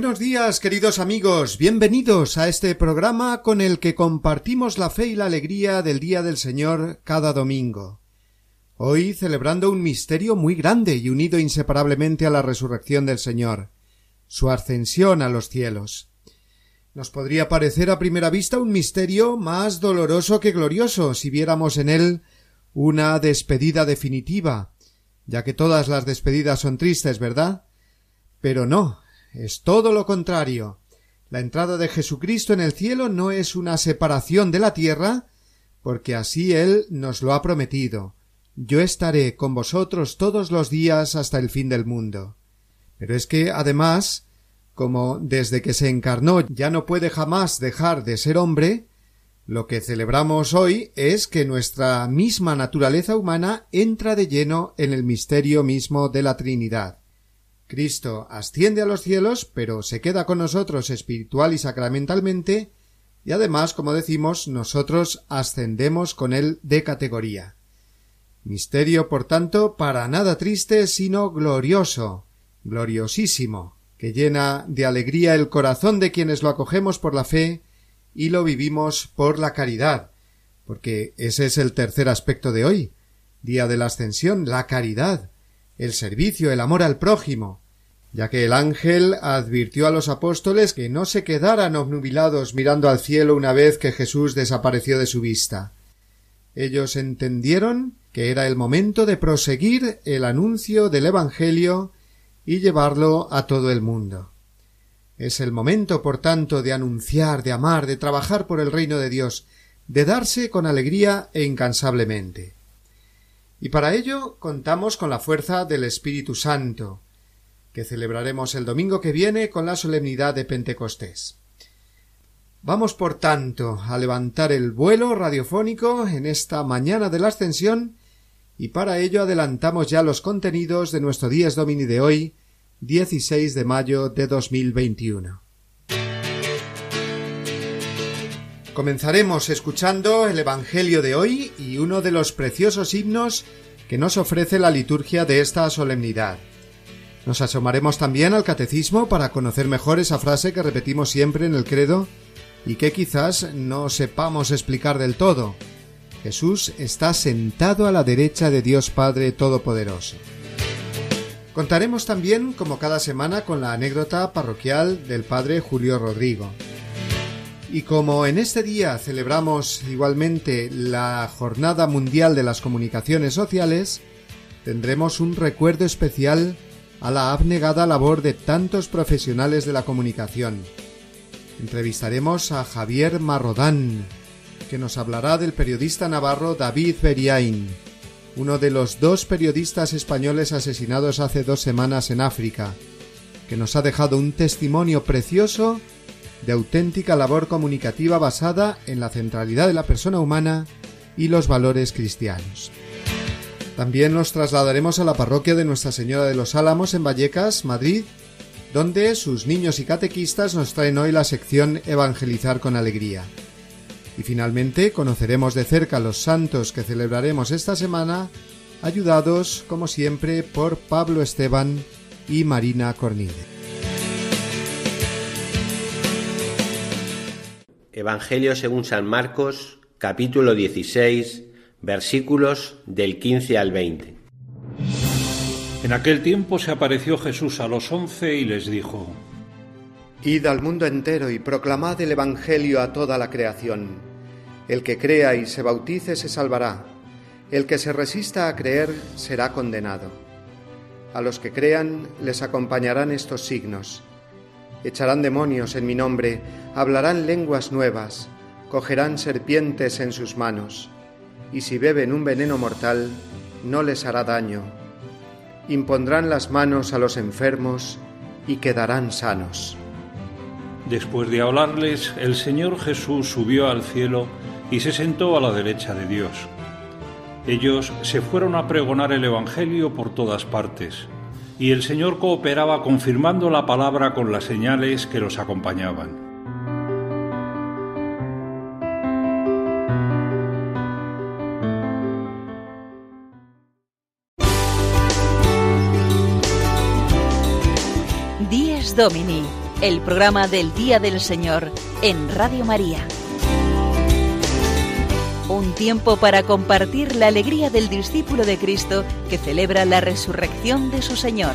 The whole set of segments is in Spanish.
Buenos días, queridos amigos. Bienvenidos a este programa con el que compartimos la fe y la alegría del Día del Señor cada domingo. Hoy celebrando un misterio muy grande y unido inseparablemente a la resurrección del Señor, su ascensión a los cielos. Nos podría parecer a primera vista un misterio más doloroso que glorioso si viéramos en él una despedida definitiva, ya que todas las despedidas son tristes, ¿verdad? Pero no, es todo lo contrario. La entrada de Jesucristo en el cielo no es una separación de la tierra, porque así Él nos lo ha prometido. Yo estaré con vosotros todos los días hasta el fin del mundo. Pero es que, además, como desde que se encarnó ya no puede jamás dejar de ser hombre, lo que celebramos hoy es que nuestra misma naturaleza humana entra de lleno en el misterio mismo de la Trinidad. Cristo asciende a los cielos, pero se queda con nosotros espiritual y sacramentalmente, y además, como decimos, nosotros ascendemos con él de categoría. Misterio, por tanto, para nada triste, sino glorioso, gloriosísimo, que llena de alegría el corazón de quienes lo acogemos por la fe y lo vivimos por la caridad, porque ese es el tercer aspecto de hoy, día de la ascensión, la caridad, el servicio, el amor al prójimo, ya que el ángel advirtió a los apóstoles que no se quedaran obnubilados mirando al cielo una vez que Jesús desapareció de su vista. Ellos entendieron que era el momento de proseguir el anuncio del Evangelio y llevarlo a todo el mundo. Es el momento, por tanto, de anunciar, de amar, de trabajar por el reino de Dios, de darse con alegría e incansablemente. Y para ello contamos con la fuerza del Espíritu Santo, que celebraremos el domingo que viene con la solemnidad de Pentecostés. Vamos, por tanto, a levantar el vuelo radiofónico en esta mañana de la Ascensión y para ello adelantamos ya los contenidos de nuestro Días Domini de hoy, 16 de mayo de 2021. Comenzaremos escuchando el Evangelio de hoy y uno de los preciosos himnos que nos ofrece la liturgia de esta solemnidad. Nos asomaremos también al catecismo para conocer mejor esa frase que repetimos siempre en el credo y que quizás no sepamos explicar del todo. Jesús está sentado a la derecha de Dios Padre Todopoderoso. Contaremos también, como cada semana, con la anécdota parroquial del Padre Julio Rodrigo. Y como en este día celebramos igualmente la Jornada Mundial de las Comunicaciones Sociales, tendremos un recuerdo especial a la abnegada labor de tantos profesionales de la comunicación. Entrevistaremos a Javier Marrodán, que nos hablará del periodista navarro David Beriain, uno de los dos periodistas españoles asesinados hace dos semanas en África, que nos ha dejado un testimonio precioso de auténtica labor comunicativa basada en la centralidad de la persona humana y los valores cristianos. También nos trasladaremos a la parroquia de Nuestra Señora de los Álamos en Vallecas, Madrid, donde sus niños y catequistas nos traen hoy la sección Evangelizar con Alegría. Y finalmente conoceremos de cerca los santos que celebraremos esta semana, ayudados, como siempre, por Pablo Esteban y Marina Cornide. Evangelio según San Marcos, capítulo 16, versículos del 15 al 20. En aquel tiempo se apareció Jesús a los once y les dijo, Id al mundo entero y proclamad el Evangelio a toda la creación. El que crea y se bautice se salvará. El que se resista a creer será condenado. A los que crean les acompañarán estos signos echarán demonios en mi nombre, hablarán lenguas nuevas, cogerán serpientes en sus manos. y si beben un veneno mortal, no les hará daño. Impondrán las manos a los enfermos y quedarán sanos. Después de hablarles, el Señor Jesús subió al cielo y se sentó a la derecha de Dios. Ellos se fueron a pregonar el Evangelio por todas partes, y el Señor cooperaba confirmando la palabra con las señales que los acompañaban. Dies Domini, el programa del Día del Señor en Radio María. Un tiempo para compartir la alegría del discípulo de Cristo que celebra la resurrección de su Señor.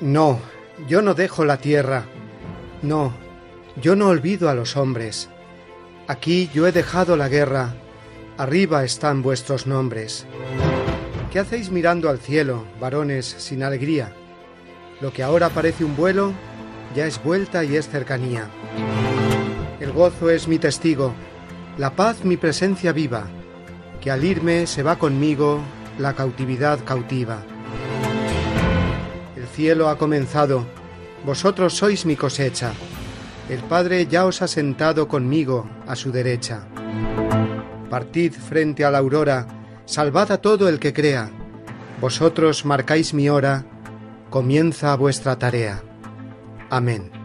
No, yo no dejo la tierra. No, yo no olvido a los hombres. Aquí yo he dejado la guerra. Arriba están vuestros nombres. ¿Qué hacéis mirando al cielo, varones, sin alegría? Lo que ahora parece un vuelo, ya es vuelta y es cercanía. El gozo es mi testigo, la paz mi presencia viva, que al irme se va conmigo la cautividad cautiva. El cielo ha comenzado, vosotros sois mi cosecha, el Padre ya os ha sentado conmigo a su derecha. Partid frente a la aurora, salvad a todo el que crea, vosotros marcáis mi hora, comienza vuestra tarea. Amén.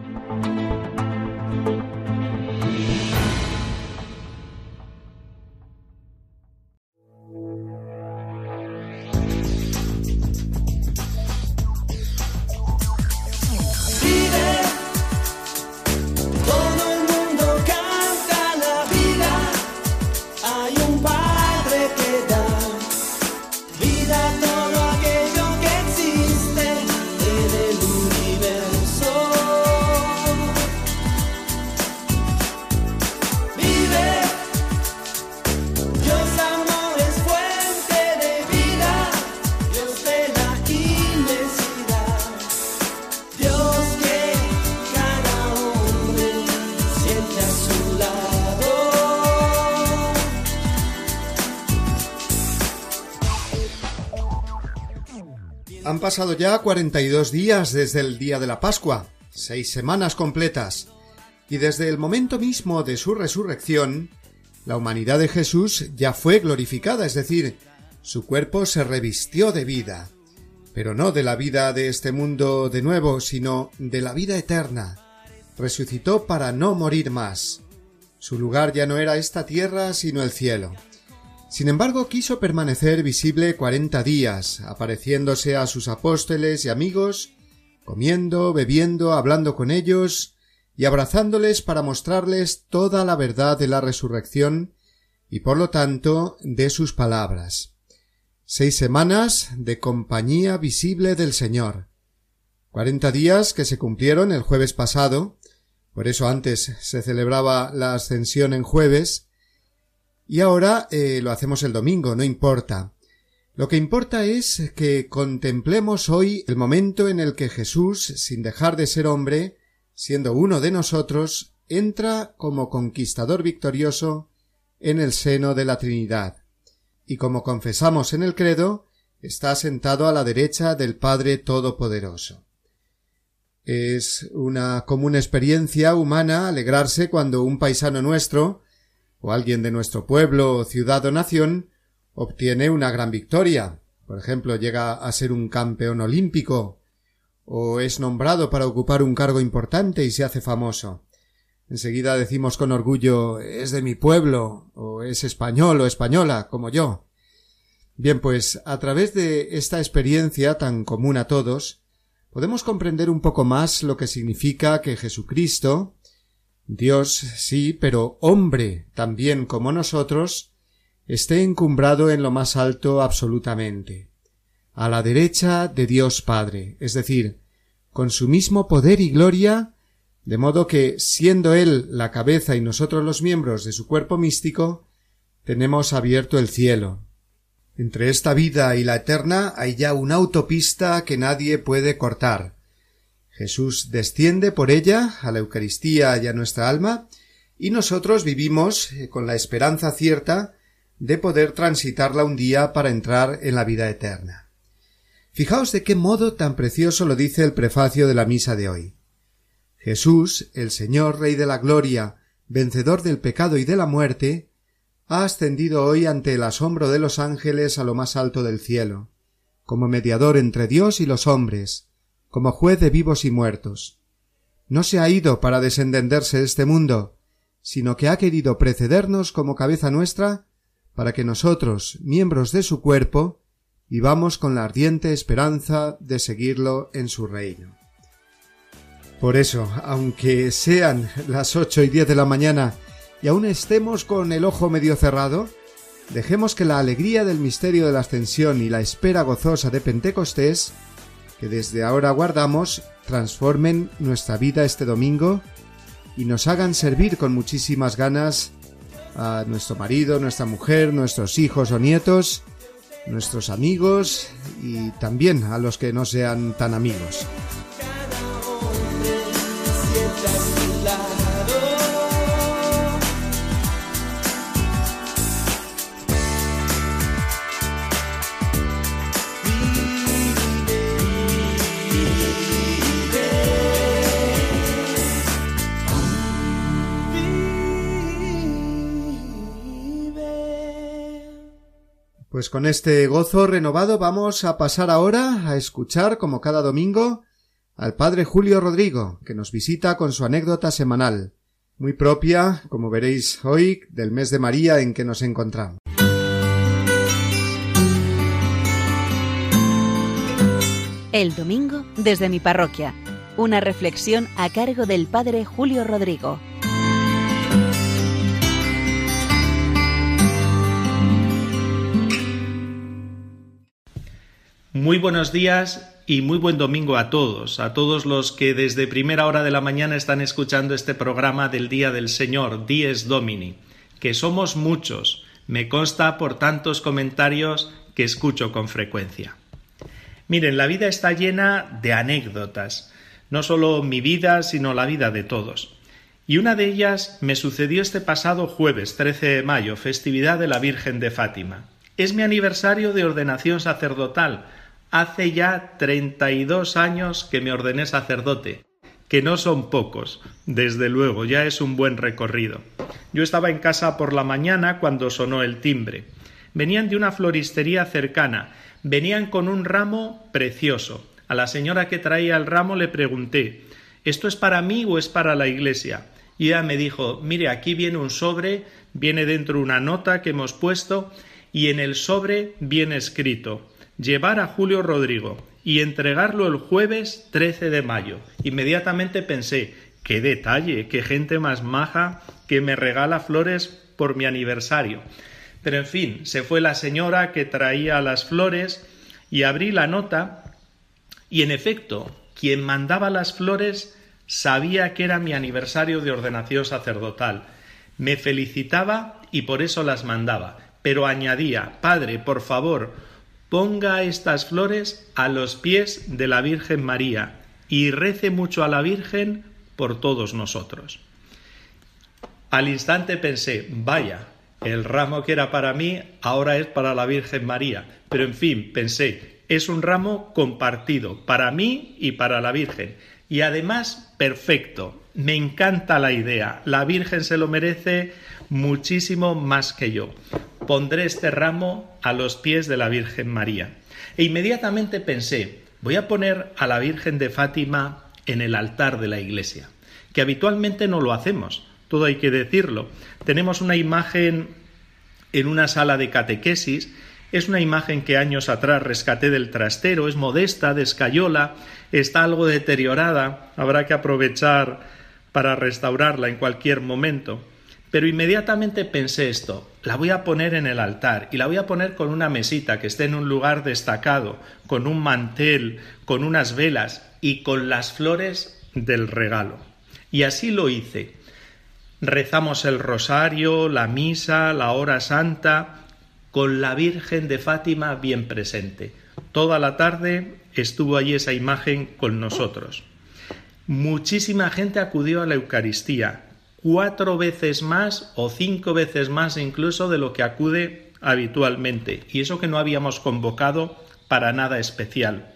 Pasado ya 42 días desde el día de la Pascua, seis semanas completas, y desde el momento mismo de su resurrección, la humanidad de Jesús ya fue glorificada, es decir, su cuerpo se revistió de vida, pero no de la vida de este mundo de nuevo, sino de la vida eterna. Resucitó para no morir más. Su lugar ya no era esta tierra, sino el cielo. Sin embargo, quiso permanecer visible cuarenta días, apareciéndose a sus apóstoles y amigos, comiendo, bebiendo, hablando con ellos y abrazándoles para mostrarles toda la verdad de la resurrección y por lo tanto de sus palabras. Seis semanas de compañía visible del Señor. Cuarenta días que se cumplieron el jueves pasado, por eso antes se celebraba la ascensión en jueves, y ahora eh, lo hacemos el domingo, no importa. Lo que importa es que contemplemos hoy el momento en el que Jesús, sin dejar de ser hombre, siendo uno de nosotros, entra como conquistador victorioso en el seno de la Trinidad. Y como confesamos en el credo, está sentado a la derecha del Padre Todopoderoso. Es una común experiencia humana alegrarse cuando un paisano nuestro, o alguien de nuestro pueblo, ciudad o nación, obtiene una gran victoria. Por ejemplo, llega a ser un campeón olímpico, o es nombrado para ocupar un cargo importante y se hace famoso. Enseguida decimos con orgullo es de mi pueblo, o es español o española, como yo. Bien, pues a través de esta experiencia tan común a todos, podemos comprender un poco más lo que significa que Jesucristo, Dios sí, pero hombre también como nosotros, esté encumbrado en lo más alto absolutamente, a la derecha de Dios Padre, es decir, con su mismo poder y gloria, de modo que, siendo Él la cabeza y nosotros los miembros de su cuerpo místico, tenemos abierto el cielo. Entre esta vida y la eterna hay ya una autopista que nadie puede cortar. Jesús desciende por ella a la Eucaristía y a nuestra alma, y nosotros vivimos eh, con la esperanza cierta de poder transitarla un día para entrar en la vida eterna. Fijaos de qué modo tan precioso lo dice el prefacio de la misa de hoy. Jesús, el Señor Rey de la Gloria, vencedor del pecado y de la muerte, ha ascendido hoy ante el asombro de los ángeles a lo más alto del cielo, como mediador entre Dios y los hombres, como juez de vivos y muertos. No se ha ido para desentenderse de este mundo, sino que ha querido precedernos como cabeza nuestra para que nosotros, miembros de su cuerpo, vivamos con la ardiente esperanza de seguirlo en su reino. Por eso, aunque sean las ocho y diez de la mañana y aún estemos con el ojo medio cerrado, dejemos que la alegría del misterio de la ascensión y la espera gozosa de Pentecostés, desde ahora guardamos, transformen nuestra vida este domingo y nos hagan servir con muchísimas ganas a nuestro marido, nuestra mujer, nuestros hijos o nietos, nuestros amigos y también a los que no sean tan amigos. Pues con este gozo renovado vamos a pasar ahora a escuchar, como cada domingo, al padre Julio Rodrigo, que nos visita con su anécdota semanal, muy propia, como veréis hoy, del mes de María en que nos encontramos. El domingo desde mi parroquia. Una reflexión a cargo del padre Julio Rodrigo. Muy buenos días y muy buen domingo a todos, a todos los que desde primera hora de la mañana están escuchando este programa del Día del Señor, Dies Domini, que somos muchos, me consta por tantos comentarios que escucho con frecuencia. Miren, la vida está llena de anécdotas, no solo mi vida, sino la vida de todos. Y una de ellas me sucedió este pasado jueves 13 de mayo, festividad de la Virgen de Fátima. Es mi aniversario de ordenación sacerdotal. Hace ya 32 años que me ordené sacerdote, que no son pocos, desde luego, ya es un buen recorrido. Yo estaba en casa por la mañana cuando sonó el timbre. Venían de una floristería cercana, venían con un ramo precioso. A la señora que traía el ramo le pregunté ¿Esto es para mí o es para la iglesia? Y ella me dijo Mire, aquí viene un sobre, viene dentro una nota que hemos puesto y en el sobre viene escrito llevar a Julio Rodrigo y entregarlo el jueves 13 de mayo. Inmediatamente pensé, qué detalle, qué gente más maja que me regala flores por mi aniversario. Pero en fin, se fue la señora que traía las flores y abrí la nota y en efecto, quien mandaba las flores sabía que era mi aniversario de ordenación sacerdotal. Me felicitaba y por eso las mandaba, pero añadía Padre, por favor, ponga estas flores a los pies de la Virgen María y rece mucho a la Virgen por todos nosotros. Al instante pensé, vaya, el ramo que era para mí ahora es para la Virgen María. Pero en fin, pensé, es un ramo compartido para mí y para la Virgen. Y además, perfecto. Me encanta la idea. La Virgen se lo merece muchísimo más que yo. Pondré este ramo a los pies de la Virgen María. E inmediatamente pensé, voy a poner a la Virgen de Fátima en el altar de la iglesia, que habitualmente no lo hacemos, todo hay que decirlo. Tenemos una imagen en una sala de catequesis, es una imagen que años atrás rescaté del trastero, es modesta, de escayola, está algo deteriorada, habrá que aprovechar para restaurarla en cualquier momento. Pero inmediatamente pensé esto, la voy a poner en el altar y la voy a poner con una mesita que esté en un lugar destacado, con un mantel, con unas velas y con las flores del regalo. Y así lo hice. Rezamos el rosario, la misa, la hora santa, con la Virgen de Fátima bien presente. Toda la tarde estuvo allí esa imagen con nosotros. muchísima gente acudió a la Eucaristía, cuatro veces más o cinco veces más incluso de lo que acude habitualmente, y eso que no habíamos convocado para nada especial.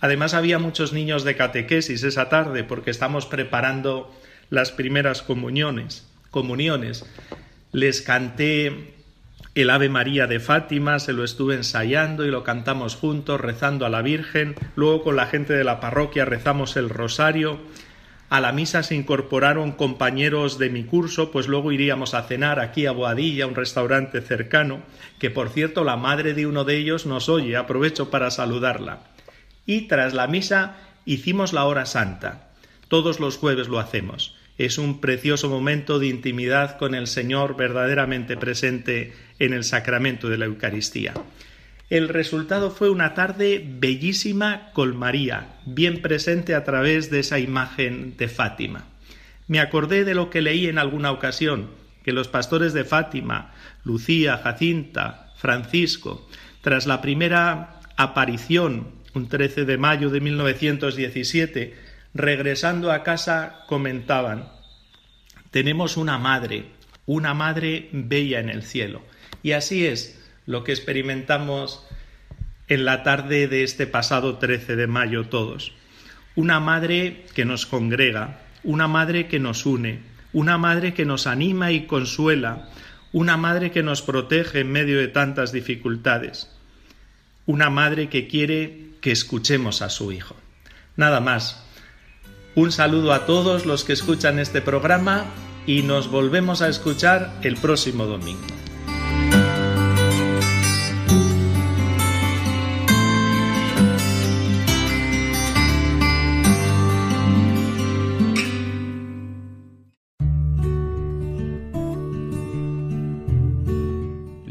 Además había muchos niños de catequesis esa tarde porque estamos preparando las primeras comuniones, comuniones. Les canté el Ave María de Fátima, se lo estuve ensayando y lo cantamos juntos, rezando a la Virgen. Luego con la gente de la parroquia rezamos el rosario. A la misa se incorporaron compañeros de mi curso, pues luego iríamos a cenar aquí a Boadilla, un restaurante cercano, que por cierto la madre de uno de ellos nos oye, aprovecho para saludarla. Y tras la misa hicimos la hora santa. Todos los jueves lo hacemos. Es un precioso momento de intimidad con el Señor verdaderamente presente en el sacramento de la Eucaristía. El resultado fue una tarde bellísima con María, bien presente a través de esa imagen de Fátima. Me acordé de lo que leí en alguna ocasión, que los pastores de Fátima, Lucía, Jacinta, Francisco, tras la primera aparición, un 13 de mayo de 1917, regresando a casa comentaban, tenemos una madre, una madre bella en el cielo. Y así es lo que experimentamos en la tarde de este pasado 13 de mayo todos. Una madre que nos congrega, una madre que nos une, una madre que nos anima y consuela, una madre que nos protege en medio de tantas dificultades, una madre que quiere que escuchemos a su hijo. Nada más. Un saludo a todos los que escuchan este programa y nos volvemos a escuchar el próximo domingo.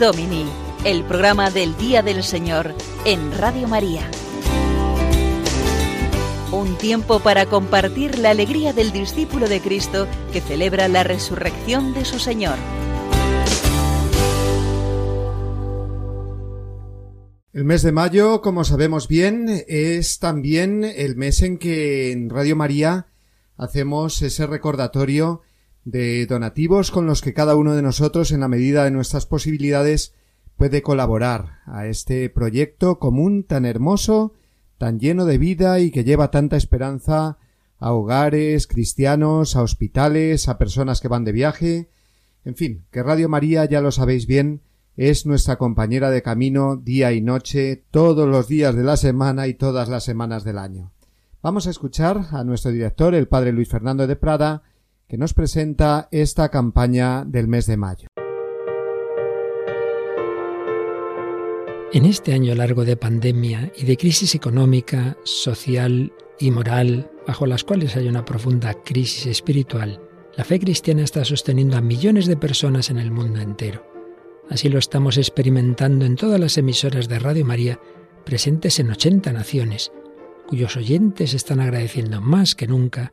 Domini, el programa del Día del Señor en Radio María. Un tiempo para compartir la alegría del discípulo de Cristo que celebra la resurrección de su Señor. El mes de mayo, como sabemos bien, es también el mes en que en Radio María hacemos ese recordatorio de donativos con los que cada uno de nosotros, en la medida de nuestras posibilidades, puede colaborar a este proyecto común tan hermoso, tan lleno de vida y que lleva tanta esperanza a hogares cristianos, a hospitales, a personas que van de viaje. En fin, que Radio María, ya lo sabéis bien, es nuestra compañera de camino día y noche, todos los días de la semana y todas las semanas del año. Vamos a escuchar a nuestro director, el padre Luis Fernando de Prada, que nos presenta esta campaña del mes de mayo. En este año largo de pandemia y de crisis económica, social y moral, bajo las cuales hay una profunda crisis espiritual, la fe cristiana está sosteniendo a millones de personas en el mundo entero. Así lo estamos experimentando en todas las emisoras de Radio María presentes en 80 naciones, cuyos oyentes están agradeciendo más que nunca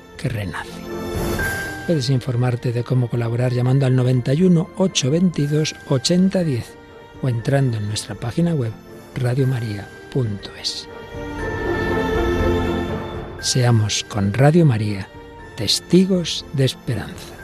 que renace. Puedes informarte de cómo colaborar llamando al 91 822 8010 o entrando en nuestra página web radiomaria.es. Seamos con Radio María testigos de esperanza.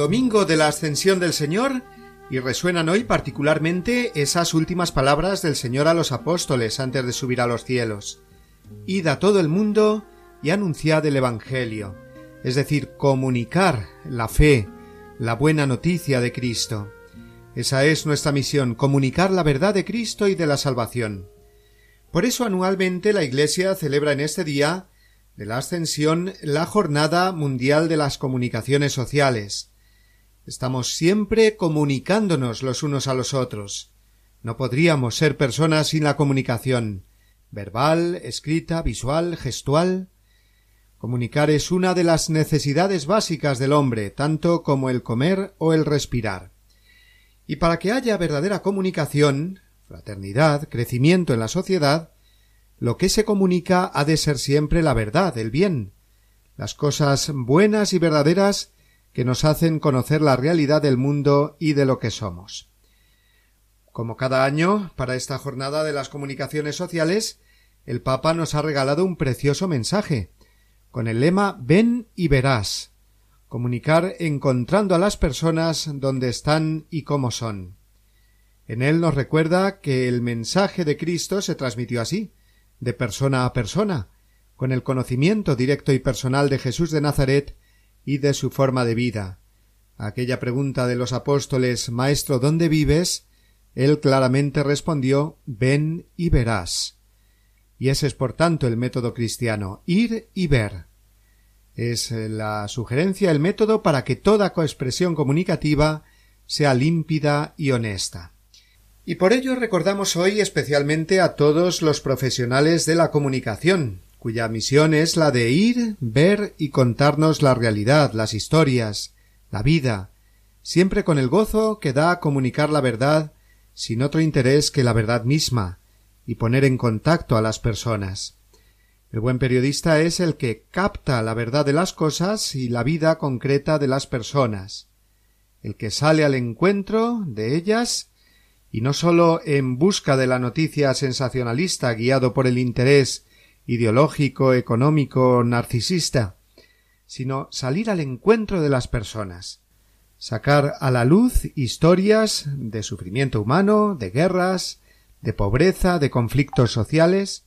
Domingo, de la ascensión del Señor, y resuenan hoy particularmente esas últimas palabras del Señor a los apóstoles antes de subir a los cielos. Id a todo el mundo y anunciad el Evangelio, es decir, comunicar la fe, la buena noticia de Cristo. Esa es nuestra misión, comunicar la verdad de Cristo y de la salvación. Por eso anualmente la Iglesia celebra en este día de la Ascensión la Jornada Mundial de las Comunicaciones Sociales. Estamos siempre comunicándonos los unos a los otros. No podríamos ser personas sin la comunicación verbal, escrita, visual, gestual. Comunicar es una de las necesidades básicas del hombre, tanto como el comer o el respirar. Y para que haya verdadera comunicación, fraternidad, crecimiento en la sociedad, lo que se comunica ha de ser siempre la verdad, el bien, las cosas buenas y verdaderas que nos hacen conocer la realidad del mundo y de lo que somos. Como cada año, para esta jornada de las comunicaciones sociales, el Papa nos ha regalado un precioso mensaje, con el lema Ven y verás, comunicar encontrando a las personas donde están y cómo son. En él nos recuerda que el mensaje de Cristo se transmitió así, de persona a persona, con el conocimiento directo y personal de Jesús de Nazaret y de su forma de vida. aquella pregunta de los apóstoles Maestro, ¿dónde vives? él claramente respondió Ven y verás. Y ese es por tanto el método cristiano, ir y ver. Es la sugerencia, el método para que toda coexpresión comunicativa sea límpida y honesta. Y por ello recordamos hoy especialmente a todos los profesionales de la comunicación, cuya misión es la de ir, ver y contarnos la realidad, las historias, la vida, siempre con el gozo que da comunicar la verdad sin otro interés que la verdad misma, y poner en contacto a las personas. El buen periodista es el que capta la verdad de las cosas y la vida concreta de las personas, el que sale al encuentro de ellas y no sólo en busca de la noticia sensacionalista guiado por el interés ideológico, económico, narcisista, sino salir al encuentro de las personas, sacar a la luz historias de sufrimiento humano, de guerras, de pobreza, de conflictos sociales,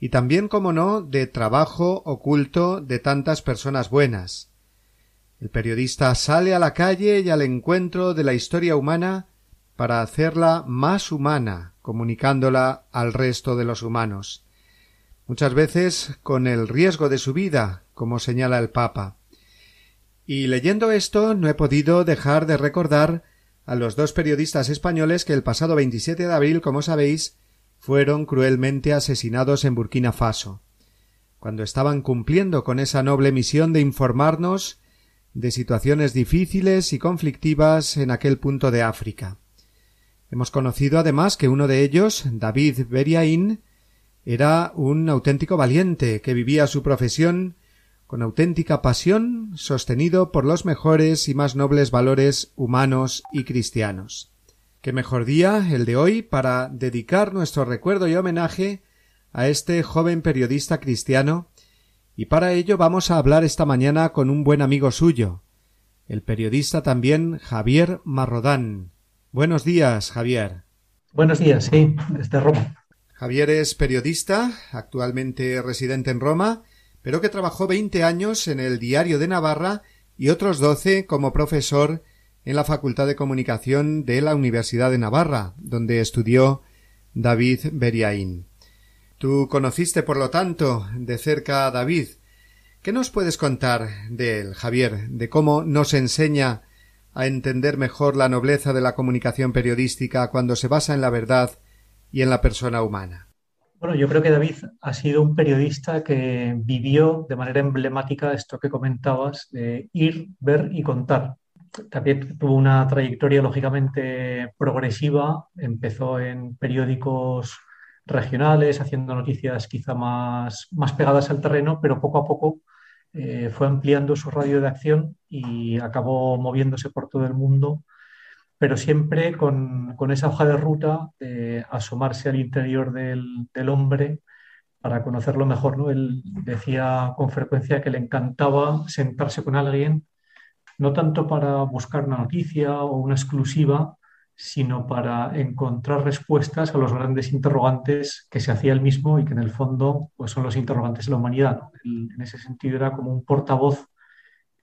y también, como no, de trabajo oculto de tantas personas buenas. El periodista sale a la calle y al encuentro de la historia humana para hacerla más humana, comunicándola al resto de los humanos, muchas veces con el riesgo de su vida, como señala el Papa. Y leyendo esto no he podido dejar de recordar a los dos periodistas españoles que el pasado 27 de abril, como sabéis, fueron cruelmente asesinados en Burkina Faso, cuando estaban cumpliendo con esa noble misión de informarnos de situaciones difíciles y conflictivas en aquel punto de África. Hemos conocido además que uno de ellos, David Beriaín, era un auténtico valiente que vivía su profesión con auténtica pasión, sostenido por los mejores y más nobles valores humanos y cristianos. Qué mejor día el de hoy para dedicar nuestro recuerdo y homenaje a este joven periodista cristiano, y para ello vamos a hablar esta mañana con un buen amigo suyo, el periodista también Javier Marrodán, Buenos días, Javier. Buenos días, sí, desde Roma. Javier es periodista, actualmente residente en Roma, pero que trabajó veinte años en el Diario de Navarra y otros doce como profesor en la Facultad de Comunicación de la Universidad de Navarra, donde estudió David Beriaín. Tú conociste, por lo tanto, de cerca a David. ¿Qué nos puedes contar de él, Javier, de cómo nos enseña a entender mejor la nobleza de la comunicación periodística cuando se basa en la verdad y en la persona humana? Bueno, yo creo que David ha sido un periodista que vivió de manera emblemática esto que comentabas, ir, ver y contar. También tuvo una trayectoria lógicamente progresiva, empezó en periódicos regionales, haciendo noticias quizá más, más pegadas al terreno, pero poco a poco eh, fue ampliando su radio de acción y acabó moviéndose por todo el mundo, pero siempre con, con esa hoja de ruta de asomarse al interior del, del, hombre para conocerlo mejor. ¿no? Él decía con frecuencia que le encantaba sentarse con alguien, no tanto para buscar una noticia o una exclusiva, sino para encontrar respuestas a los grandes interrogantes que se hacía él mismo y que en el fondo pues, son los interrogantes de la humanidad. Él, en ese sentido era como un portavoz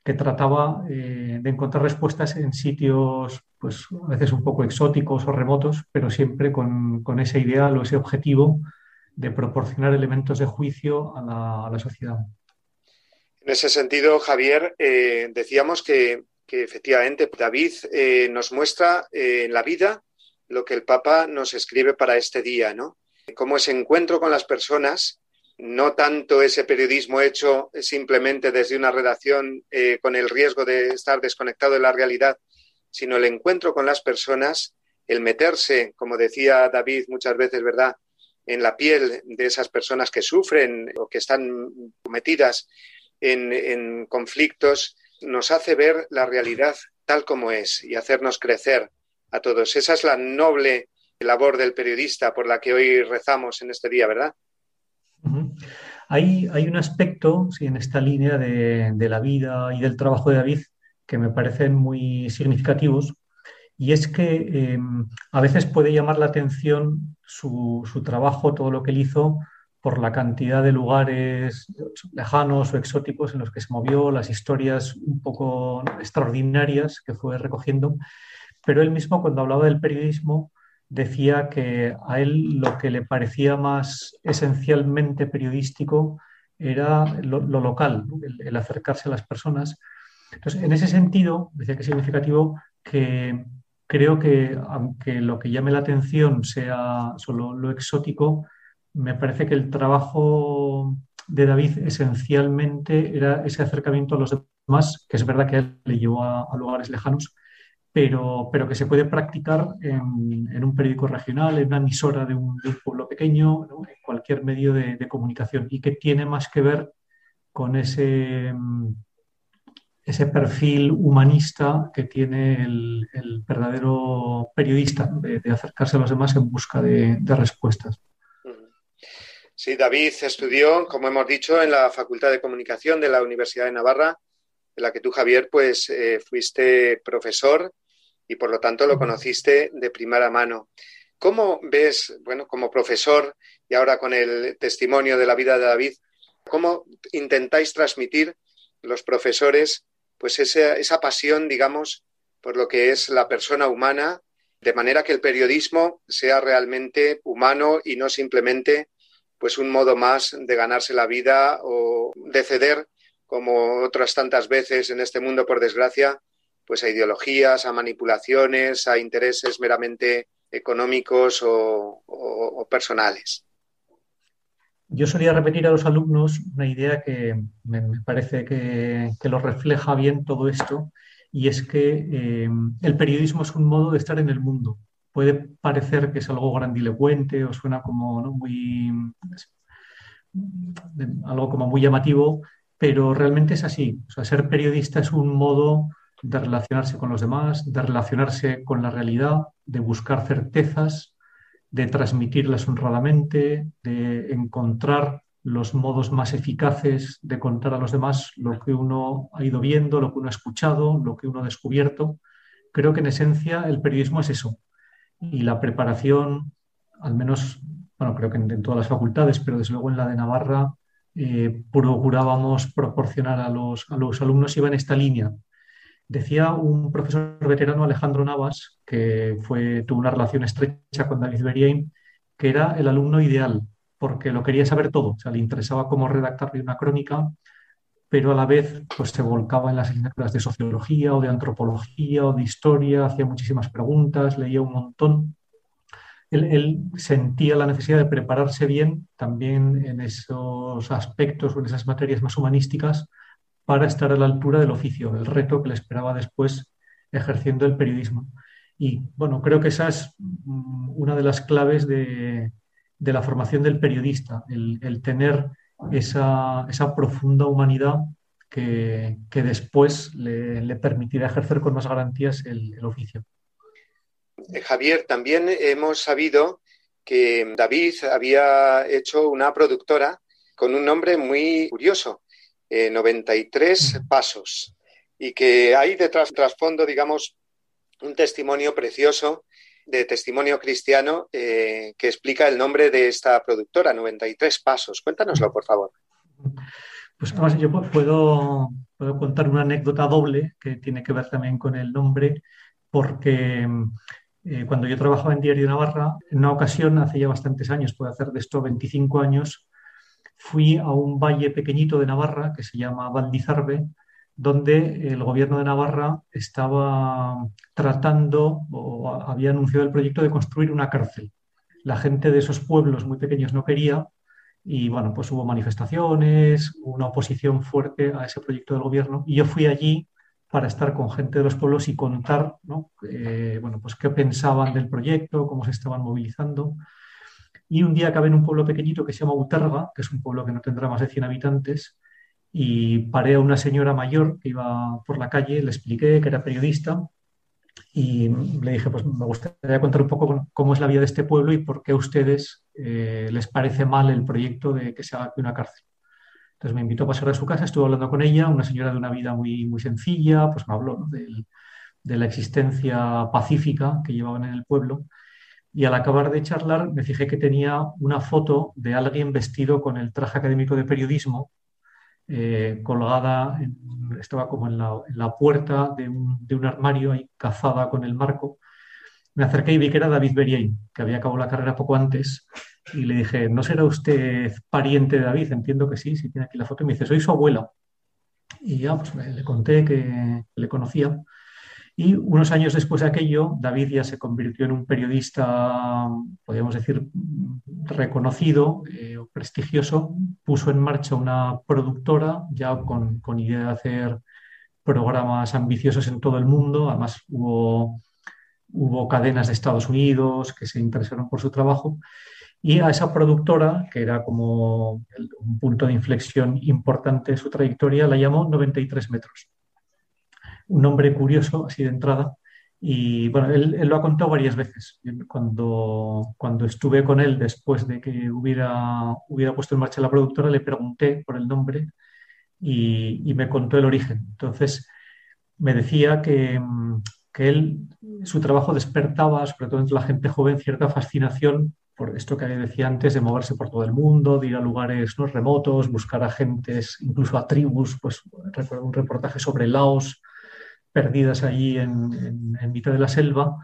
que trataba eh, de encontrar respuestas en sitios pues a veces un poco exóticos o remotos, pero siempre con, con ese ideal o ese objetivo de proporcionar elementos de juicio a la, a la sociedad. En ese sentido, Javier, eh, decíamos que que efectivamente David eh, nos muestra en la vida lo que el Papa nos escribe para este día, ¿no? Cómo ese encuentro con las personas, no tanto ese periodismo hecho simplemente desde una redacción eh, con el riesgo de estar desconectado de la realidad, sino el encuentro con las personas, el meterse, como decía David muchas veces, ¿verdad?, en la piel de esas personas que sufren o que están metidas en, en conflictos nos hace ver la realidad tal como es y hacernos crecer a todos. Esa es la noble labor del periodista por la que hoy rezamos en este día, ¿verdad? Hay, un aspecto en esta línea de, la vida y del trabajo de David que me parecen muy significativos y es que eh, a veces puede llamar la atención su, su trabajo, todo lo que él hizo, por la cantidad de lugares lejanos o exóticos en los que se movió, las historias un poco extraordinarias que fue recogiendo, pero él mismo cuando hablaba del periodismo decía que a él lo que le parecía más esencialmente periodístico era lo, lo local, el, acercarse a las personas. Entonces, en ese sentido, decía que es significativo que creo que aunque lo que llame la atención sea solo lo exótico, me parece que el trabajo de David esencialmente era ese acercamiento a los demás, que es verdad que él le llevó a lugares lejanos, pero, pero, que se puede practicar en, un periódico regional, en una emisora de un, pueblo pequeño, en cualquier medio de, comunicación, y que tiene más que ver con ese, ese perfil humanista que tiene el, verdadero periodista, de, de, acercarse a los demás en busca de, de respuestas. Sí, David estudió, como hemos dicho, en la Facultad de Comunicación de la Universidad de Navarra, en la que tú, Javier, pues eh, fuiste profesor y por lo tanto lo conociste de primera mano. ¿Cómo ves, bueno, como profesor y ahora con el testimonio de la vida de David, cómo intentáis transmitir los profesores pues esa, esa pasión, digamos, por lo que es la persona humana, de manera que el periodismo sea realmente humano y no simplemente pues un modo más de ganarse la vida o de ceder, como otras tantas veces en este mundo, por desgracia, pues a ideologías, a manipulaciones, a intereses meramente económicos o, personales. Yo solía repetir a los alumnos una idea que me, parece que, que, lo refleja bien todo esto, y es que eh, el periodismo es un modo de estar en el mundo puede parecer que es algo grandilocuente o suena como ¿no? muy algo como muy llamativo, pero realmente es así. Ser periodista es un modo de relacionarse con los demás, de relacionarse con la realidad, de buscar certezas, de transmitirlas honradamente, de encontrar los modos más eficaces de contar a los demás lo que uno ha ido viendo, lo que uno ha escuchado, lo que uno ha descubierto. Creo que en esencia el periodismo es eso, y la preparación, al menos, bueno, creo que en, en, todas las facultades, pero desde luego en la de Navarra, eh, procurábamos proporcionar a los, a los alumnos iba en esta línea. Decía un profesor veterano, Alejandro Navas, que fue, tuvo una relación estrecha con David Beriain, que era el alumno ideal, porque lo quería saber todo, o sea, le interesaba cómo redactar una crónica, pero a la vez pues, se volcaba en las asignaturas de sociología o de antropología o de historia, hacía muchísimas preguntas, leía un montón. Él, sentía la necesidad de prepararse bien también en esos aspectos o en esas materias más humanísticas para estar a la altura del oficio, del reto que le esperaba después ejerciendo el periodismo. Y bueno, creo que esa es mm, una de las claves de, de la formación del periodista, el, el tener esa, esa, profunda humanidad que, que después le, le, permitirá ejercer con más garantías el, el oficio. Eh, Javier, también hemos sabido que David había hecho una productora con un nombre muy curioso, eh, 93 Pasos, y que hay detrás, trasfondo, digamos, un testimonio precioso de testimonio cristiano eh, que explica el nombre de esta productora, 93 Pasos. Cuéntanoslo, por favor. Pues además yo puedo, puedo contar una anécdota doble que tiene que ver también con el nombre, porque eh, cuando yo trabajaba en Diario Navarra, en una ocasión, hace ya bastantes años, puede hacer de esto 25 años, fui a un valle pequeñito de Navarra que se llama Valdizarbe, donde el gobierno de Navarra estaba tratando o había anunciado el proyecto de construir una cárcel. La gente de esos pueblos muy pequeños no quería y bueno, pues hubo manifestaciones, una oposición fuerte a ese proyecto del gobierno y yo fui allí para estar con gente de los pueblos y contar ¿no? eh, bueno, pues qué pensaban del proyecto, cómo se estaban movilizando. Y un día acabé en un pueblo pequeñito que se llama Uterga, que es un pueblo que no tendrá más de 100 habitantes, y paré a una señora mayor que iba por la calle, le expliqué que era periodista y le dije, pues me gustaría contar un poco cómo es la vida de este pueblo y por qué a ustedes eh, les parece mal el proyecto de que se haga aquí una cárcel. Entonces me invitó a pasar a su casa, estuve hablando con ella, una señora de una vida muy, muy sencilla, pues me habló ¿no? de, la existencia pacífica que llevaban en el pueblo. Y al acabar de charlar me fijé que tenía una foto de alguien vestido con el traje académico de periodismo eh, colgada, en, estaba como en la, en la puerta de un, de un, armario ahí cazada con el marco. Me acerqué y vi que era David Berien, que había acabado la carrera poco antes, y le dije, ¿no será usted pariente de David? Entiendo que sí, si tiene aquí la foto. Y me dice, soy su abuela. Y ya, pues le conté que le conocía. Y unos años después de aquello, David ya se convirtió en un periodista, podríamos decir, reconocido eh, o prestigioso. Puso en marcha una productora ya con, con, idea de hacer programas ambiciosos en todo el mundo. Además, hubo, hubo cadenas de Estados Unidos que se interesaron por su trabajo. Y a esa productora, que era como un punto de inflexión importante en su trayectoria, la llamó 93 metros un nombre curioso, así de entrada. Y bueno, él, él, lo ha contado varias veces. Cuando, cuando estuve con él después de que hubiera, hubiera puesto en marcha la productora, le pregunté por el nombre y, y me contó el origen. Entonces, me decía que, que, él, su trabajo despertaba, sobre todo entre la gente joven, cierta fascinación por esto que decía antes, de moverse por todo el mundo, de ir a lugares ¿no? remotos, buscar a gentes, incluso a tribus. Pues recuerdo un reportaje sobre Laos, perdidas allí en, en, en, mitad de la selva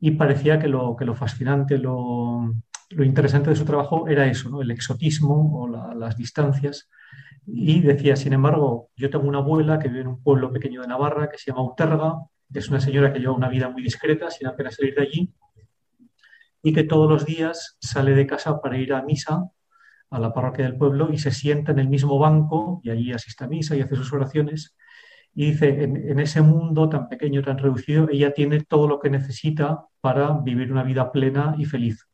y parecía que lo, que lo fascinante, lo, lo, interesante de su trabajo era eso, ¿no? el exotismo o la, las distancias. Y decía, sin embargo, yo tengo una abuela que vive en un pueblo pequeño de Navarra que se llama Uterga, es una señora que lleva una vida muy discreta, sin apenas salir de allí, y que todos los días sale de casa para ir a misa a la parroquia del pueblo y se sienta en el mismo banco y allí asiste a misa y hace sus oraciones y dice, en, ese mundo tan pequeño, tan reducido, ella tiene todo lo que necesita para vivir una vida plena y feliz.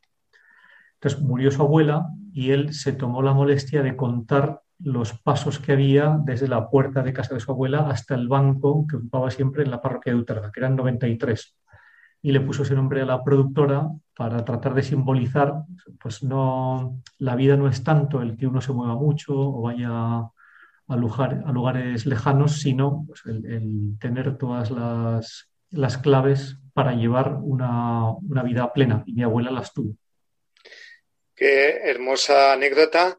Entonces murió su abuela y él se tomó la molestia de contar los pasos que había desde la puerta de casa de su abuela hasta el banco que ocupaba siempre en la parroquia de Uterga, que eran 93. Y le puso ese nombre a la productora para tratar de simbolizar, pues no, la vida no es tanto el que uno se mueva mucho o vaya a, lugar, a lugares lejanos, sino pues, el, el, tener todas las, las, claves para llevar una, una, vida plena. Y mi abuela las tuvo. Qué hermosa anécdota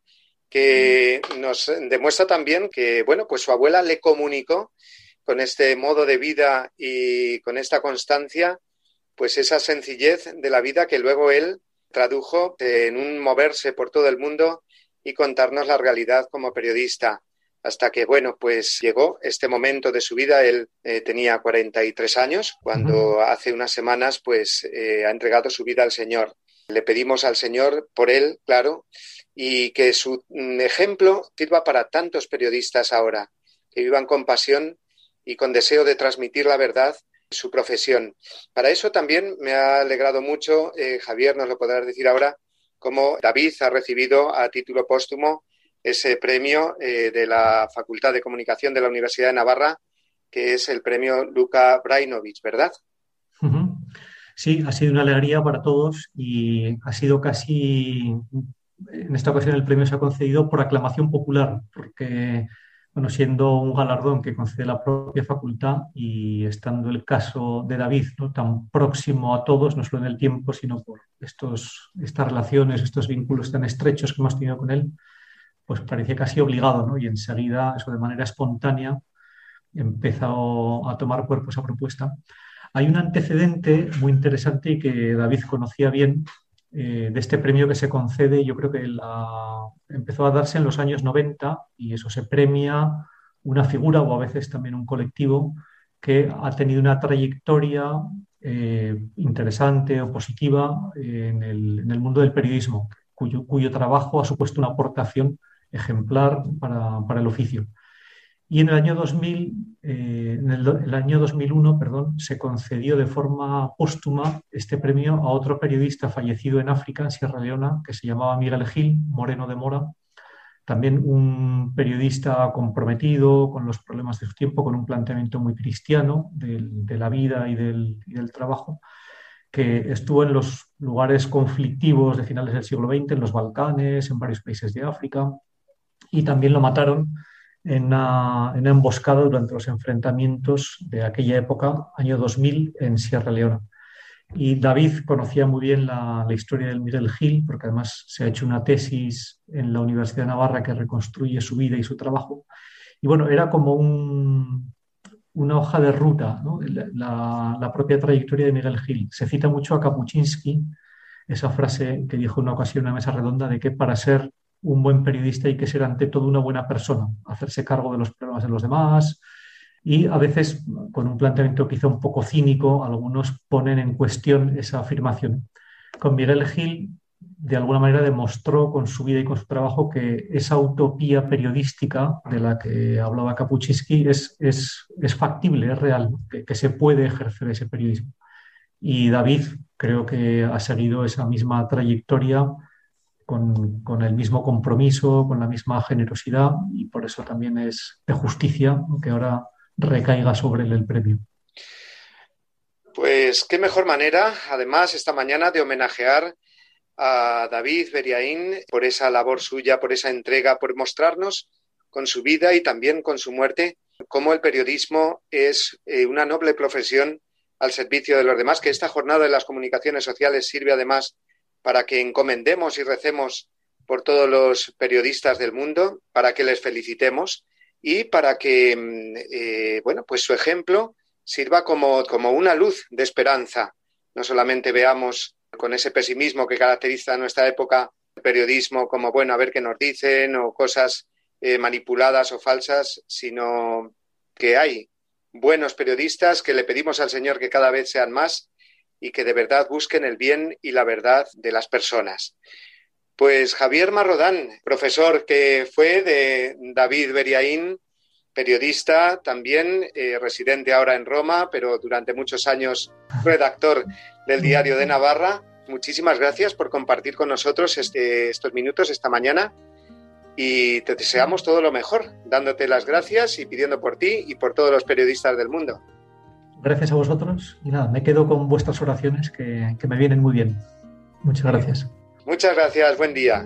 que nos demuestra también que, bueno, pues su abuela le comunicó con este modo de vida y con esta constancia, pues esa sencillez de la vida que luego él tradujo en un moverse por todo el mundo y contarnos la realidad como periodista. Hasta que, bueno, pues llegó este momento de su vida. Él eh, tenía 43 años cuando hace unas semanas, pues, eh, ha entregado su vida al Señor. Le pedimos al Señor por él, claro, y que su mm, ejemplo sirva para tantos periodistas ahora, que vivan con pasión y con deseo de transmitir la verdad su profesión. Para eso también me ha alegrado mucho, eh, Javier nos lo podrás decir ahora, cómo David ha recibido a título póstumo ese premio eh, de la Facultad de Comunicación de la Universidad de Navarra, que es el premio Luka Brainovich, ¿verdad? Sí, ha sido una alegría para todos y ha sido casi, en esta ocasión el premio se ha concedido por aclamación popular, porque bueno, siendo un galardón que concede la propia facultad y estando el caso de David ¿no? tan próximo a todos, no solo en el tiempo, sino por estos, estas relaciones, estos vínculos tan estrechos que hemos tenido con él, pues parecía casi obligado, ¿no? Y enseguida, eso de manera espontánea, empezó a tomar cuerpo esa propuesta. Hay un antecedente muy interesante y que David conocía bien, eh, de este premio que se concede, yo creo que la, empezó a darse en los años 90 y eso se premia una figura o a veces también un colectivo que ha tenido una trayectoria eh, interesante o positiva en el, en, el, mundo del periodismo, cuyo, cuyo, trabajo ha supuesto una aportación ejemplar para, para el oficio. Y en el año 2000, eh, en el, año 2001, perdón, se concedió de forma póstuma este premio a otro periodista fallecido en África, en Sierra Leona, que se llamaba Miguel Gil, Moreno de Mora, también un periodista comprometido con los problemas de su tiempo, con un planteamiento muy cristiano de, de la vida y del, y del, trabajo, que estuvo en los lugares conflictivos de finales del siglo XX, en los Balcanes, en varios países de África, y también lo mataron en una, emboscada durante los enfrentamientos de aquella época, año 2000, en Sierra Leona. Y David conocía muy bien la, historia del Miguel Gil, porque además se ha hecho una tesis en la Universidad de Navarra que reconstruye su vida y su trabajo. Y bueno, era como un, una hoja de ruta, la, la, propia trayectoria de Miguel Gil. Se cita mucho a Kapuczynski, esa frase que dijo en una ocasión en una mesa redonda de que para ser un buen periodista hay que ser ante todo una buena persona, hacerse cargo de los problemas de los demás y a veces con un planteamiento quizá un poco cínico, algunos ponen en cuestión esa afirmación. Con Miguel Gil, de alguna manera, demostró con su vida y con su trabajo que esa utopía periodística de la que hablaba Kapuczynski es, es, factible, es real, que se puede ejercer ese periodismo. Y David creo que ha seguido esa misma trayectoria con, el mismo compromiso, con la misma generosidad y por eso también es de justicia que ahora recaiga sobre él el premio. Pues qué mejor manera, además, esta mañana de homenajear a David Beriaín por esa labor suya, por esa entrega, por mostrarnos con su vida y también con su muerte cómo el periodismo es eh, una noble profesión al servicio de los demás, que esta jornada de las comunicaciones sociales sirve además para que encomendemos y recemos por todos los periodistas del mundo, para que les felicitemos y para que, eh, bueno, pues su ejemplo sirva como, como una luz de esperanza. No solamente veamos con ese pesimismo que caracteriza nuestra época el periodismo como, bueno, a ver qué nos dicen o cosas eh, manipuladas o falsas, sino que hay buenos periodistas que le pedimos al Señor que cada vez sean más y que de verdad busquen el bien y la verdad de las personas. Pues Javier Marrodán, profesor que fue de David Beriaín, periodista también, eh, residente ahora en Roma, pero durante muchos años redactor del Diario de Navarra. Muchísimas gracias por compartir con nosotros este, estos minutos esta mañana y te deseamos todo lo mejor, dándote las gracias y pidiendo por ti y por todos los periodistas del mundo gracias a vosotros y nada, me quedo con vuestras oraciones que, que me vienen muy bien. Muchas gracias. Muchas gracias, buen día.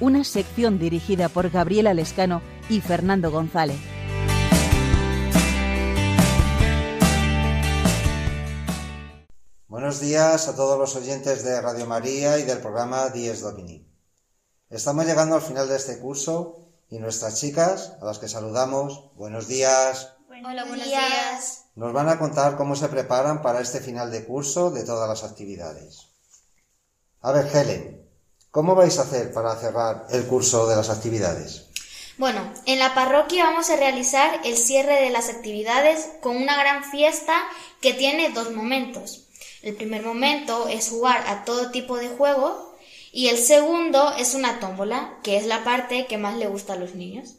una sección dirigida por Gabriela Lescano y Fernando González. Buenos días a todos los oyentes de Radio María y del programa Dies Domini. Estamos llegando al final de este curso y nuestras chicas, a las que saludamos, buenos días, Hola, buenos días. nos van a contar cómo se preparan para este final de curso de todas las actividades. A ver, Helen, ¿cómo vais a hacer para cerrar el curso de las actividades? Bueno, en la parroquia vamos a realizar el cierre de las actividades con una gran fiesta que tiene dos momentos. El primer momento es jugar a todo tipo de juego y el segundo es una tómbola, que es la parte que más le gusta a los niños.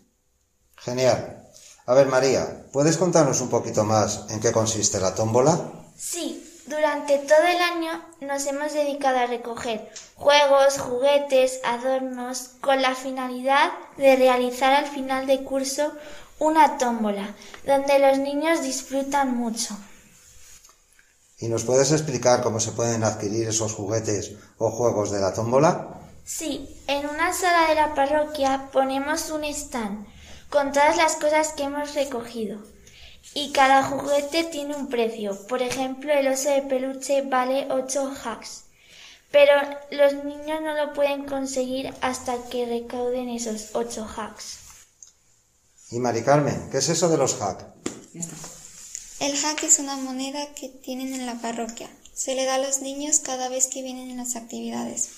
Genial. A ver, María, ¿puedes contarnos un poquito más en qué consiste la tómbola? Sí, durante todo el año nos hemos dedicado a recoger juegos, juguetes, adornos, con la finalidad de realizar al final de curso una tómbola, donde los niños disfrutan mucho. ¿Y nos puedes explicar cómo se pueden adquirir esos juguetes o juegos de la tómbola? Sí, en una sala de la parroquia ponemos un stand con todas las cosas que hemos recogido. Y cada juguete tiene un precio. Por ejemplo, el oso de peluche vale 8 hacks. Pero los niños no lo pueden conseguir hasta que recauden esos 8 hacks. Y Mari Carmen, ¿qué es eso de los hacks? El hack es una moneda que tienen en la parroquia. Se le da a los niños cada vez que vienen en las actividades.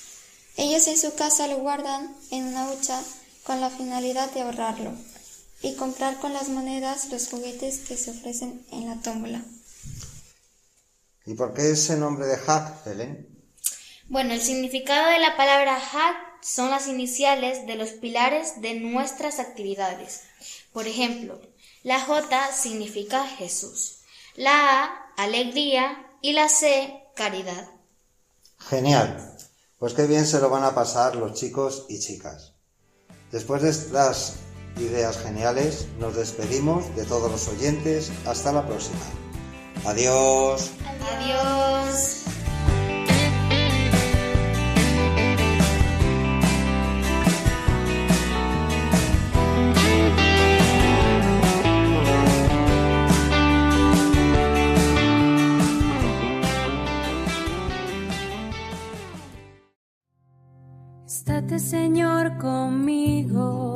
Ellos en su casa lo guardan en una hucha con la finalidad de ahorrarlo y comprar con las monedas los juguetes que se ofrecen en la tómbola. ¿Y por qué ese nombre de hack, Helen? Bueno, el significado de la palabra hack son las iniciales de los pilares de nuestras actividades. Por ejemplo, la J significa Jesús, la A, alegría y la C, caridad. Genial. Pues qué bien se lo van a pasar los chicos y chicas. Después de estas ideas geniales, nos despedimos de todos los oyentes. Hasta la próxima. Adiós. Adiós. Estate Señor conmigo,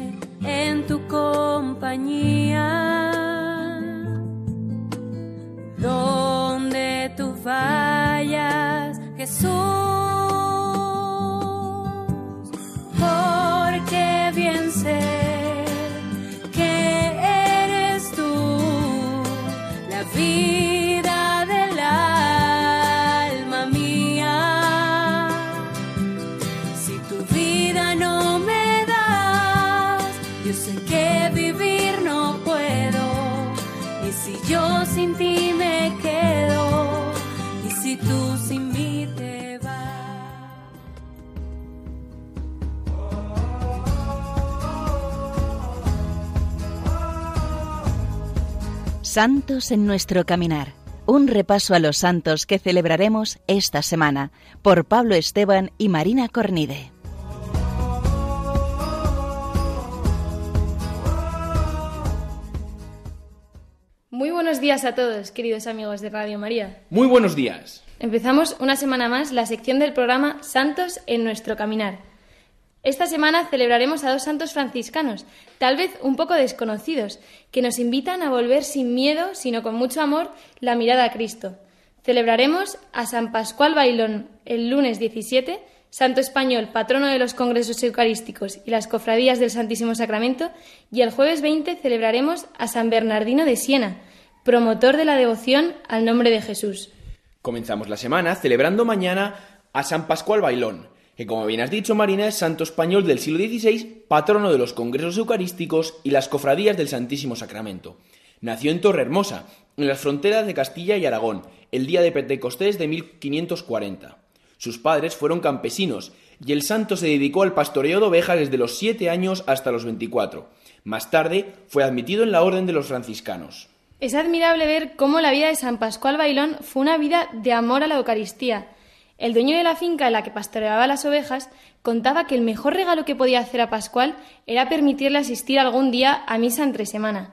Santos en nuestro caminar. Un repaso a los santos que celebraremos esta semana por Pablo Esteban y Marina Cornide. Muy buenos días a todos, queridos amigos de Radio María. Muy buenos días. Empezamos una semana más la sección del programa Santos en nuestro caminar. Esta semana celebraremos a dos santos franciscanos, tal vez un poco desconocidos, que nos invitan a volver sin miedo, sino con mucho amor, la mirada a Cristo. Celebraremos a San Pascual Bailón el lunes 17, santo español, patrono de los congresos eucarísticos y las cofradías del Santísimo Sacramento, y el jueves 20 celebraremos a San Bernardino de Siena, promotor de la devoción al nombre de Jesús. Comenzamos la semana celebrando mañana a San Pascual Bailón, que como bien has dicho Marina es santo español del siglo XVI, patrono de los congresos eucarísticos y las cofradías del Santísimo Sacramento. Nació en Torrehermosa, en las fronteras de Castilla y Aragón, el día de Pentecostés de 1540. Sus padres fueron campesinos y el santo se dedicó al pastoreo de ovejas desde los siete años hasta los 24. Más tarde fue admitido en la orden de los franciscanos. Es admirable ver cómo la vida de San Pascual Bailón fue una vida de amor a la Eucaristía. El dueño de la finca en la que pastoreaba las ovejas contaba que el mejor regalo que podía hacer a Pascual era permitirle asistir algún día a misa entre semana.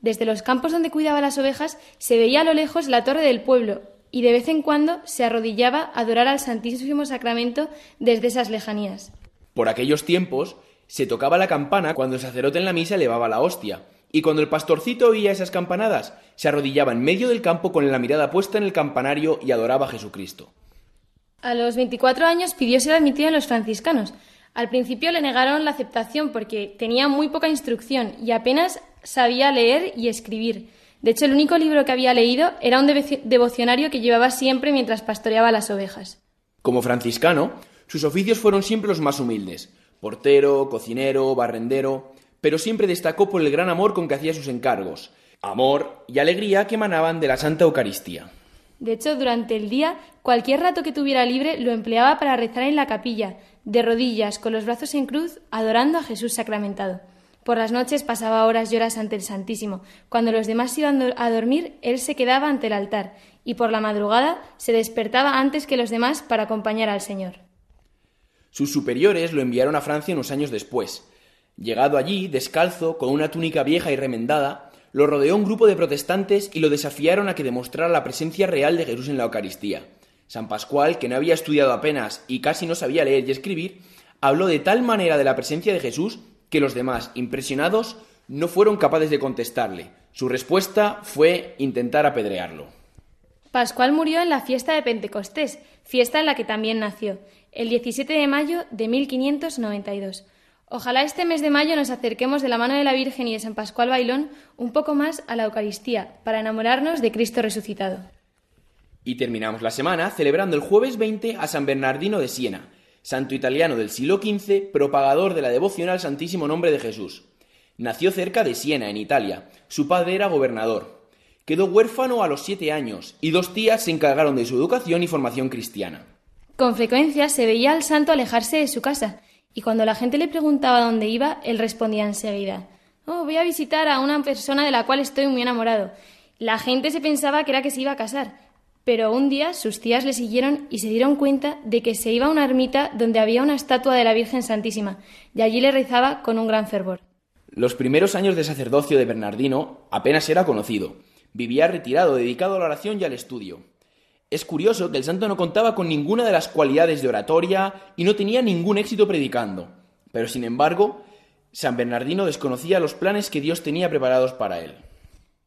Desde los campos donde cuidaba las ovejas se veía a lo lejos la torre del pueblo y de vez en cuando se arrodillaba a adorar al Santísimo Sacramento desde esas lejanías. Por aquellos tiempos se tocaba la campana cuando el sacerdote en la misa elevaba la hostia, y cuando el pastorcito oía esas campanadas, se arrodillaba en medio del campo con la mirada puesta en el campanario y adoraba a Jesucristo. A los 24 años pidió ser admitido en los franciscanos. Al principio le negaron la aceptación porque tenía muy poca instrucción y apenas sabía leer y escribir. De hecho, el único libro que había leído era un devocionario que llevaba siempre mientras pastoreaba las ovejas. Como franciscano, sus oficios fueron siempre los más humildes portero, cocinero, barrendero, pero siempre destacó por el gran amor con que hacía sus encargos, amor y alegría que emanaban de la Santa Eucaristía. De hecho, durante el día, cualquier rato que tuviera libre lo empleaba para rezar en la capilla, de rodillas, con los brazos en cruz, adorando a Jesús sacramentado. Por las noches pasaba horas y horas ante el Santísimo. Cuando los demás iban a dormir, él se quedaba ante el altar, y por la madrugada se despertaba antes que los demás para acompañar al Señor. Sus superiores lo enviaron a Francia unos años después. Llegado allí, descalzo, con una túnica vieja y remendada, lo rodeó un grupo de protestantes y lo desafiaron a que demostrara la presencia real de Jesús en la Eucaristía. San Pascual, que no había estudiado apenas y casi no sabía leer y escribir, habló de tal manera de la presencia de Jesús que los demás, impresionados, no fueron capaces de contestarle. Su respuesta fue intentar apedrearlo. Pascual murió en la fiesta de Pentecostés, fiesta en la que también nació, el 17 de mayo de 1592. Ojalá este mes de mayo nos acerquemos de la mano de la Virgen y de San Pascual Bailón un poco más a la Eucaristía, para enamorarnos de Cristo resucitado. Y terminamos la semana celebrando el jueves 20 a San Bernardino de Siena, santo italiano del siglo XV, propagador de la devoción al Santísimo Nombre de Jesús. Nació cerca de Siena, en Italia. Su padre era gobernador. Quedó huérfano a los siete años y dos tías se encargaron de su educación y formación cristiana. Con frecuencia se veía al santo alejarse de su casa, y cuando la gente le preguntaba dónde iba, él respondía enseguida Oh, voy a visitar a una persona de la cual estoy muy enamorado. La gente se pensaba que era que se iba a casar, pero un día sus tías le siguieron y se dieron cuenta de que se iba a una ermita donde había una estatua de la Virgen Santísima, y allí le rezaba con un gran fervor. Los primeros años de sacerdocio de Bernardino apenas era conocido. Vivía retirado, dedicado a la oración y al estudio. Es curioso que el santo no contaba con ninguna de las cualidades de oratoria y no tenía ningún éxito predicando. Pero sin embargo, San Bernardino desconocía los planes que Dios tenía preparados para él.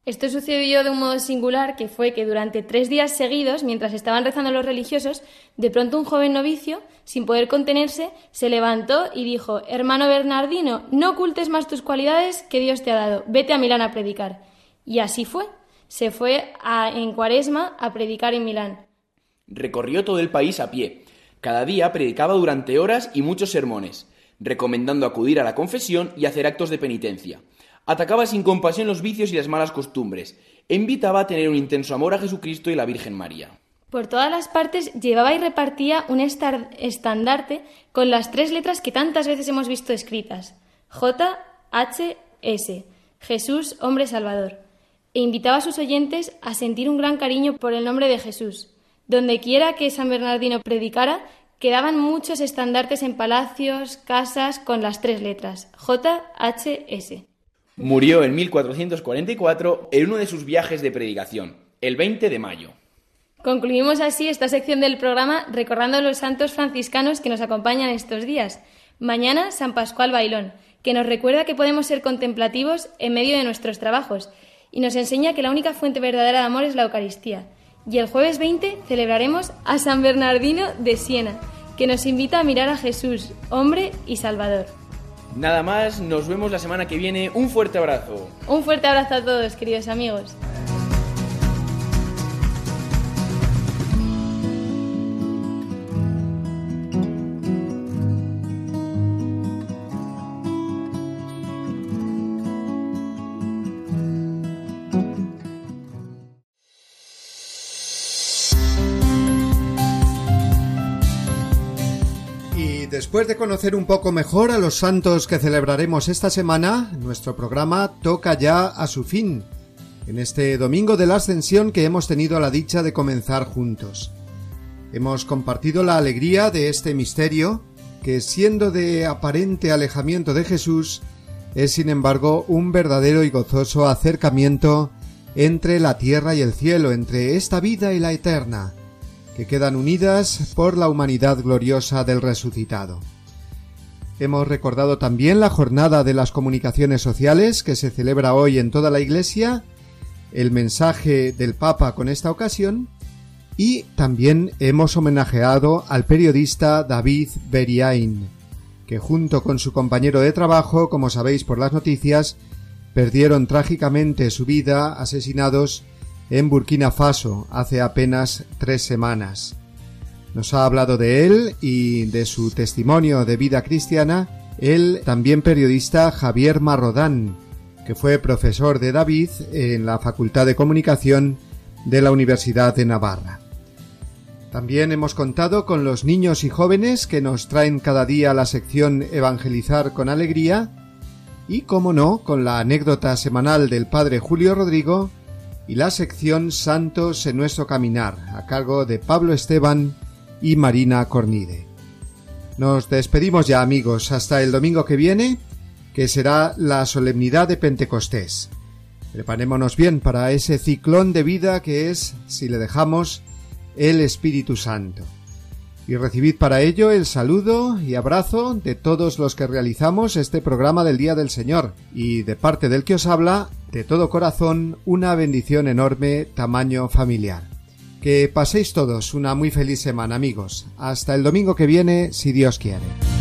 Esto sucedió de un modo singular, que fue que durante tres días seguidos, mientras estaban rezando los religiosos, de pronto un joven novicio, sin poder contenerse, se levantó y dijo Hermano Bernardino, no ocultes más tus cualidades que Dios te ha dado, vete a Milán a predicar. Y así fue. Se fue a, en cuaresma a predicar en Milán. Recorrió todo el país a pie. Cada día predicaba durante horas y muchos sermones, recomendando acudir a la confesión y hacer actos de penitencia atacaba sin compasión los vicios y las malas costumbres, e invitaba a tener un intenso amor a Jesucristo y la Virgen María. Por todas las partes llevaba y repartía un estandarte con las tres letras que tantas veces hemos visto escritas: J, H, S, Jesús, hombre salvador, e invitaba a sus oyentes a sentir un gran cariño por el nombre de Jesús. Donde quiera que San Bernardino predicara, quedaban muchos estandartes en palacios, casas con las tres letras J, H, S. Murió en 1444 en uno de sus viajes de predicación, el 20 de mayo. Concluimos así esta sección del programa recordando a los santos franciscanos que nos acompañan estos días. Mañana San Pascual Bailón, que nos recuerda que podemos ser contemplativos en medio de nuestros trabajos y nos enseña que la única fuente verdadera de amor es la Eucaristía. Y el jueves 20 celebraremos a San Bernardino de Siena, que nos invita a mirar a Jesús, hombre y Salvador. Nada más, nos vemos la semana que viene. Un fuerte abrazo. Un fuerte abrazo a todos, queridos amigos. Después de conocer un poco mejor a los santos que celebraremos esta semana, nuestro programa toca ya a su fin, en este domingo de la Ascensión que hemos tenido la dicha de comenzar juntos. Hemos compartido la alegría de este misterio, que siendo de aparente alejamiento de Jesús, es sin embargo un verdadero y gozoso acercamiento entre la tierra y el cielo, entre esta vida y la eterna, que quedan unidas por la humanidad gloriosa del resucitado. Hemos recordado también la jornada de las comunicaciones sociales que se celebra hoy en toda la Iglesia, el mensaje del Papa con esta ocasión y también hemos homenajeado al periodista David Beriain, que junto con su compañero de trabajo, como sabéis por las noticias, perdieron trágicamente su vida asesinados en Burkina Faso hace apenas tres semanas. Nos ha hablado de él y de su testimonio de vida cristiana el también periodista Javier Marrodán, que fue profesor de David en la Facultad de Comunicación de la Universidad de Navarra. También hemos contado con los niños y jóvenes que nos traen cada día la sección Evangelizar con Alegría y, como no, con la anécdota semanal del Padre Julio Rodrigo y la sección Santos en nuestro caminar, a cargo de Pablo Esteban y Marina Cornide. Nos despedimos ya amigos, hasta el domingo que viene, que será la solemnidad de Pentecostés. Preparémonos bien para ese ciclón de vida que es, si le dejamos, el Espíritu Santo. Y recibid para ello el saludo y abrazo de todos los que realizamos este programa del Día del Señor y de parte del que os habla, de todo corazón, una bendición enorme tamaño familiar. Que paséis todos una muy feliz semana amigos. Hasta el domingo que viene, si Dios quiere.